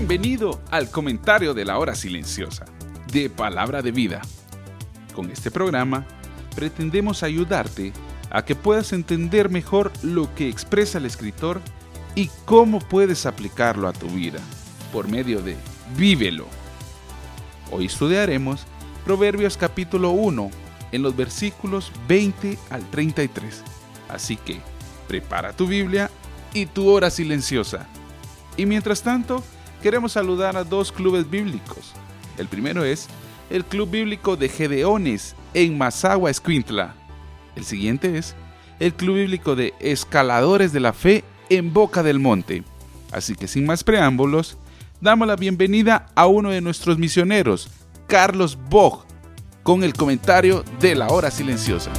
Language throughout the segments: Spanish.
Bienvenido al comentario de la hora silenciosa, de palabra de vida. Con este programa pretendemos ayudarte a que puedas entender mejor lo que expresa el escritor y cómo puedes aplicarlo a tu vida por medio de Vívelo. Hoy estudiaremos Proverbios capítulo 1 en los versículos 20 al 33. Así que prepara tu Biblia y tu hora silenciosa. Y mientras tanto, queremos saludar a dos clubes bíblicos. El primero es el Club Bíblico de Gedeones en Mazagua, Escuintla. El siguiente es el Club Bíblico de Escaladores de la Fe en Boca del Monte. Así que sin más preámbulos, damos la bienvenida a uno de nuestros misioneros, Carlos Bog, con el comentario de la hora silenciosa.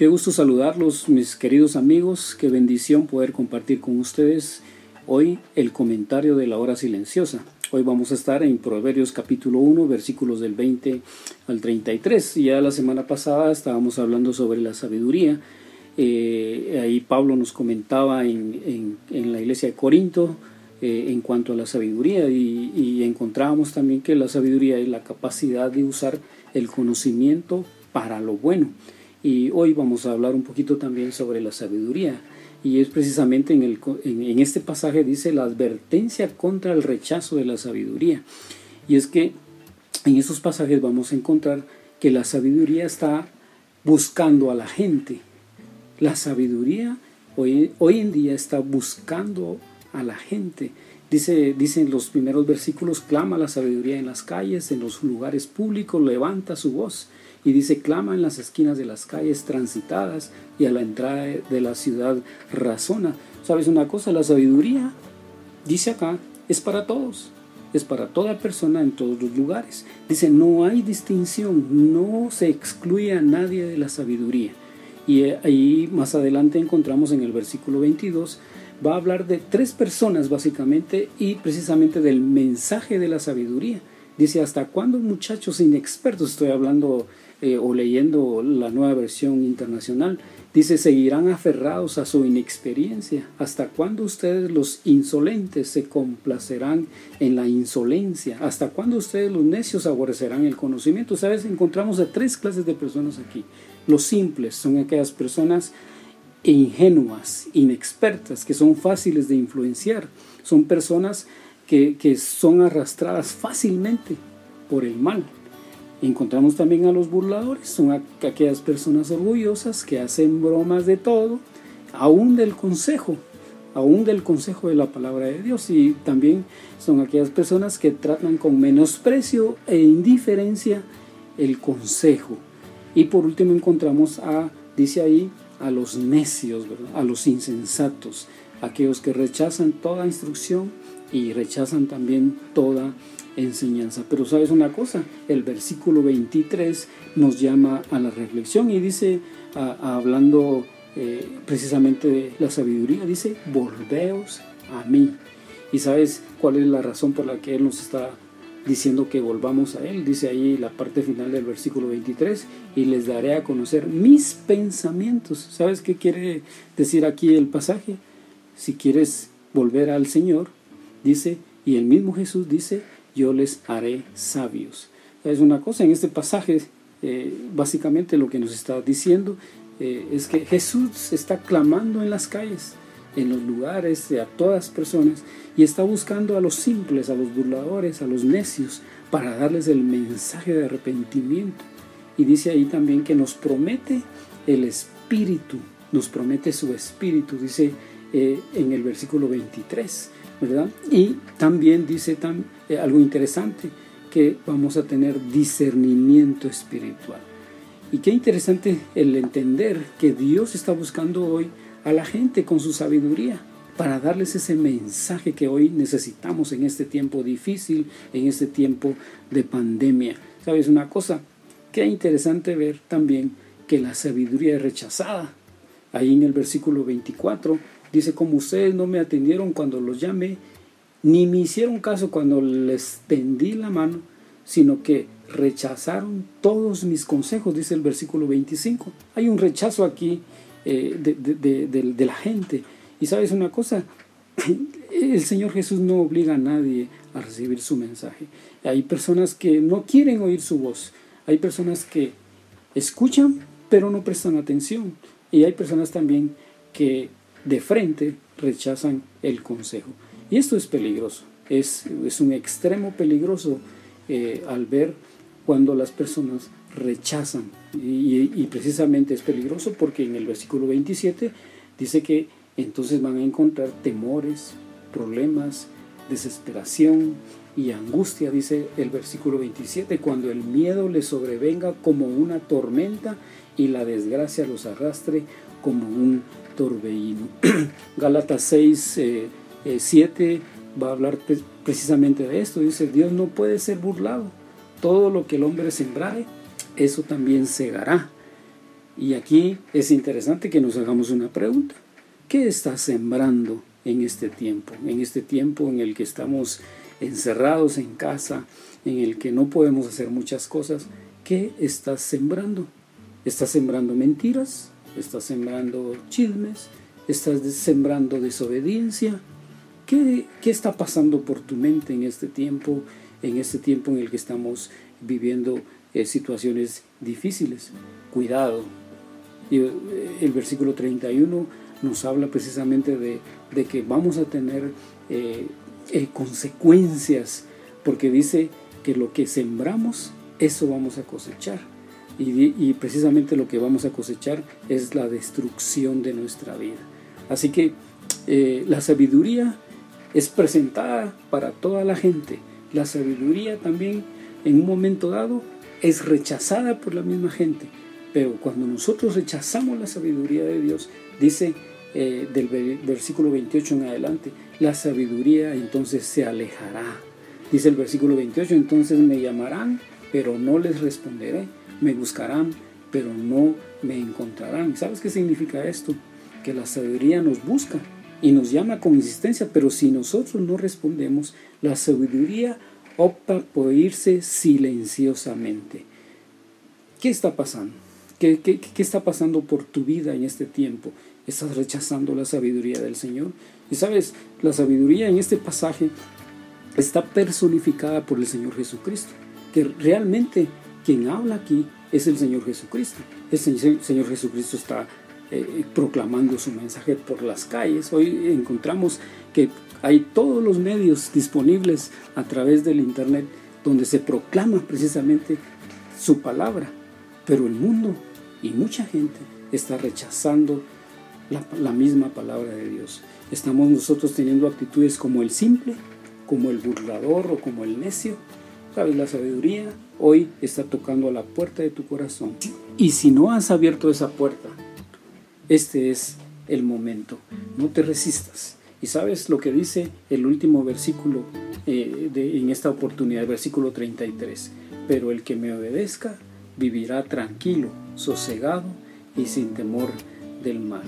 Qué gusto saludarlos, mis queridos amigos. Qué bendición poder compartir con ustedes hoy el comentario de la hora silenciosa. Hoy vamos a estar en Proverbios capítulo 1, versículos del 20 al 33. Ya la semana pasada estábamos hablando sobre la sabiduría. Eh, ahí Pablo nos comentaba en, la iglesia de Corinto eh, en cuanto a la sabiduría y, y encontrábamos también que la sabiduría es la capacidad de usar el conocimiento para lo bueno y hoy vamos a hablar un poquito también sobre la sabiduría. Y es precisamente en, el, en, este pasaje dice la advertencia contra el rechazo de la sabiduría. Y es que en esos pasajes vamos a encontrar que la sabiduría está buscando a la gente. La sabiduría hoy, hoy en día está buscando a la gente. Dice, dicen los primeros versículos, clama la sabiduría en las calles, en los lugares públicos, levanta su voz. Y dice, clama en las esquinas de las calles transitadas y a la entrada de la ciudad razona. ¿Sabes una cosa? La sabiduría, dice acá, es para todos. Es para toda persona en todos los lugares. Dice, no hay distinción, no se excluye a nadie de la sabiduría. Y ahí más adelante encontramos en el versículo 22, va a hablar de tres personas básicamente y precisamente del mensaje de la sabiduría. Dice, ¿hasta cuándo muchachos inexpertos? Estoy hablando eh, o leyendo la nueva versión internacional, dice, seguirán aferrados a su inexperiencia. ¿Hasta cuándo ustedes los insolentes se complacerán en la insolencia? ¿Hasta cuándo ustedes los necios aborrecerán el conocimiento? Sabes, encontramos a tres clases de personas aquí. Los simples son aquellas personas ingenuas, inexpertas, que son fáciles de influenciar. Son personas que, que son arrastradas fácilmente por el mal. Encontramos también a los burladores, son aquellas personas orgullosas que hacen bromas de todo, aún del consejo, aún del consejo de la palabra de Dios. Y también son aquellas personas que tratan con menosprecio e indiferencia el consejo. Y por último encontramos a, dice ahí, a los necios, a los insensatos, aquellos que rechazan toda instrucción y rechazan también toda enseñanza. Pero sabes una cosa, el versículo 23 nos llama a la reflexión y dice, hablando eh, precisamente de la sabiduría, dice, volveos a mí. ¿Y sabes cuál es la razón por la que Él nos está diciendo que volvamos a Él? Dice ahí la parte final del versículo 23, y les daré a conocer mis pensamientos. ¿Sabes qué quiere decir aquí el pasaje? Si quieres volver al Señor, dice, y el mismo Jesús dice, yo les haré sabios. Es una cosa, en este pasaje, eh, básicamente lo que nos está diciendo eh, es que Jesús está clamando en las calles, en los lugares, a todas personas, y está buscando a los simples, a los burladores, a los necios, para darles el mensaje de arrepentimiento. Y dice ahí también que nos promete el Espíritu, nos promete su Espíritu, dice eh, en el versículo 23. Y también dice eh, algo interesante, que vamos a tener discernimiento espiritual. Y qué interesante el entender que Dios está buscando hoy a la gente con su sabiduría para darles ese mensaje que hoy necesitamos en este tiempo difícil, en este tiempo de pandemia. ¿Sabes una cosa? Qué interesante ver también que la sabiduría es rechazada. Ahí en el versículo 24 Dice, como ustedes no me atendieron cuando los llamé, ni me hicieron caso cuando les tendí la mano, sino que rechazaron todos mis consejos, dice el versículo 25. Hay un rechazo aquí eh, de, la gente Y sabes una cosa, el Señor Jesús no obliga a nadie a recibir su mensaje. Hay personas que no quieren oír su voz. Hay personas que escuchan pero no prestan atención. Y hay personas también que de frente rechazan el consejo. Y esto es peligroso. Es, es un extremo peligroso eh, al ver cuando las personas rechazan. Y, precisamente es peligroso porque en el versículo 27 dice que entonces van a encontrar temores, problemas, desesperación y angustia, dice el versículo 27, cuando el miedo les sobrevenga como una tormenta y la desgracia los arrastre como un torbellino. Gálatas 6, 7 eh, va a hablar precisamente de esto. Dice, Dios no puede ser burlado. Todo lo que el hombre sembrare, eso también segará. Y aquí es interesante que nos hagamos una pregunta. ¿Qué estás sembrando en este tiempo? En este tiempo en el que estamos encerrados en casa, en el que no podemos hacer muchas cosas. ¿Qué estás sembrando? ¿Estás sembrando mentiras? ¿Estás sembrando chismes? ¿Estás sembrando desobediencia? ¿Qué, ¿Qué, está pasando por tu mente en este tiempo, en este tiempo en el que estamos viviendo eh, situaciones difíciles? Cuidado. Y, eh, el versículo 31 nos habla precisamente de, de que vamos a tener eh, consecuencias, porque dice que lo que sembramos, eso vamos a cosechar. Y, precisamente lo que vamos a cosechar es la destrucción de nuestra vida. Así que eh, la sabiduría es presentada para toda la gente. La sabiduría también en un momento dado es rechazada por la misma gente. Pero cuando nosotros rechazamos la sabiduría de Dios, dice eh, del versículo 28 en adelante, la sabiduría entonces se alejará. Dice el versículo 28, entonces me llamarán, pero no les responderé me buscarán, pero no me encontrarán. ¿Sabes qué significa esto? Que la sabiduría nos busca y nos llama con insistencia, pero si nosotros no respondemos, la sabiduría opta por irse silenciosamente. ¿Qué está pasando? ¿Qué, qué, qué está pasando por tu vida en este tiempo? ¿Estás rechazando la sabiduría del Señor? Y sabes, la sabiduría en este pasaje está personificada por el Señor Jesucristo, que realmente quien habla aquí es el Señor Jesucristo. El Señor Jesucristo está eh, proclamando su mensaje por las calles. Hoy encontramos que hay todos los medios disponibles a través del Internet donde se proclama precisamente su palabra. Pero el mundo y mucha gente está rechazando la, misma palabra de Dios. Estamos nosotros teniendo actitudes como el simple, como el burlador o como el necio. ¿Sabes? La sabiduría hoy está tocando a la puerta de tu corazón. Y si no has abierto esa puerta, este es el momento. No te resistas. Y sabes lo que dice el último versículo eh, de, en esta oportunidad, el versículo 33. Pero el que me obedezca vivirá tranquilo, sosegado y sin temor del mal.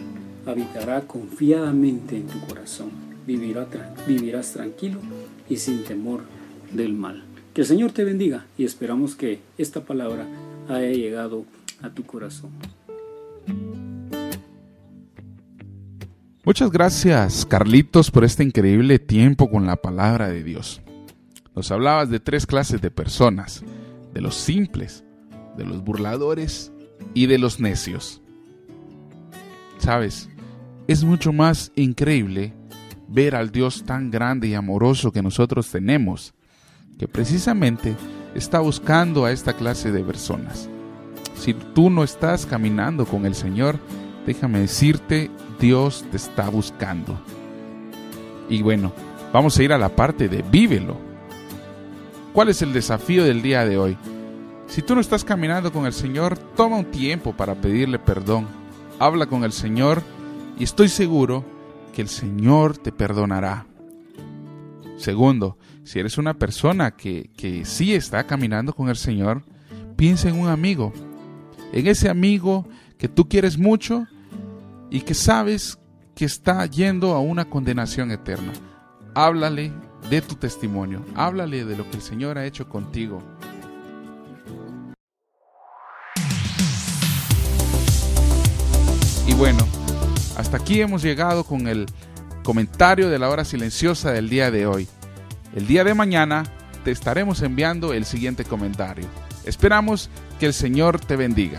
Habitará confiadamente en tu corazón. Vivirá, vivirás tranquilo y sin temor del mal. Que el Señor te bendiga y esperamos que esta palabra haya llegado a tu corazón. Muchas gracias, Carlitos, por este increíble tiempo con la palabra de Dios. Nos hablabas de tres clases de personas, de los simples, de los burladores y de los necios. Sabes, es mucho más increíble ver al Dios tan grande y amoroso que nosotros tenemos que precisamente está buscando a esta clase de personas. Si tú no estás caminando con el Señor, déjame decirte, Dios te está buscando. Y bueno, vamos a ir a la parte de vívelo. ¿Cuál es el desafío del día de hoy? Si tú no estás caminando con el Señor, toma un tiempo para pedirle perdón. Habla con el Señor y estoy seguro que el Señor te perdonará. Segundo, si eres una persona que, que sí está caminando con el Señor, piensa en un amigo, en ese amigo que tú quieres mucho y que sabes que está yendo a una condenación eterna. Háblale de tu testimonio, háblale de lo que el Señor ha hecho contigo. Y bueno, Hasta aquí hemos llegado con el comentario de la hora silenciosa del día de hoy. El día de mañana te estaremos enviando el siguiente comentario. Esperamos que el Señor te bendiga.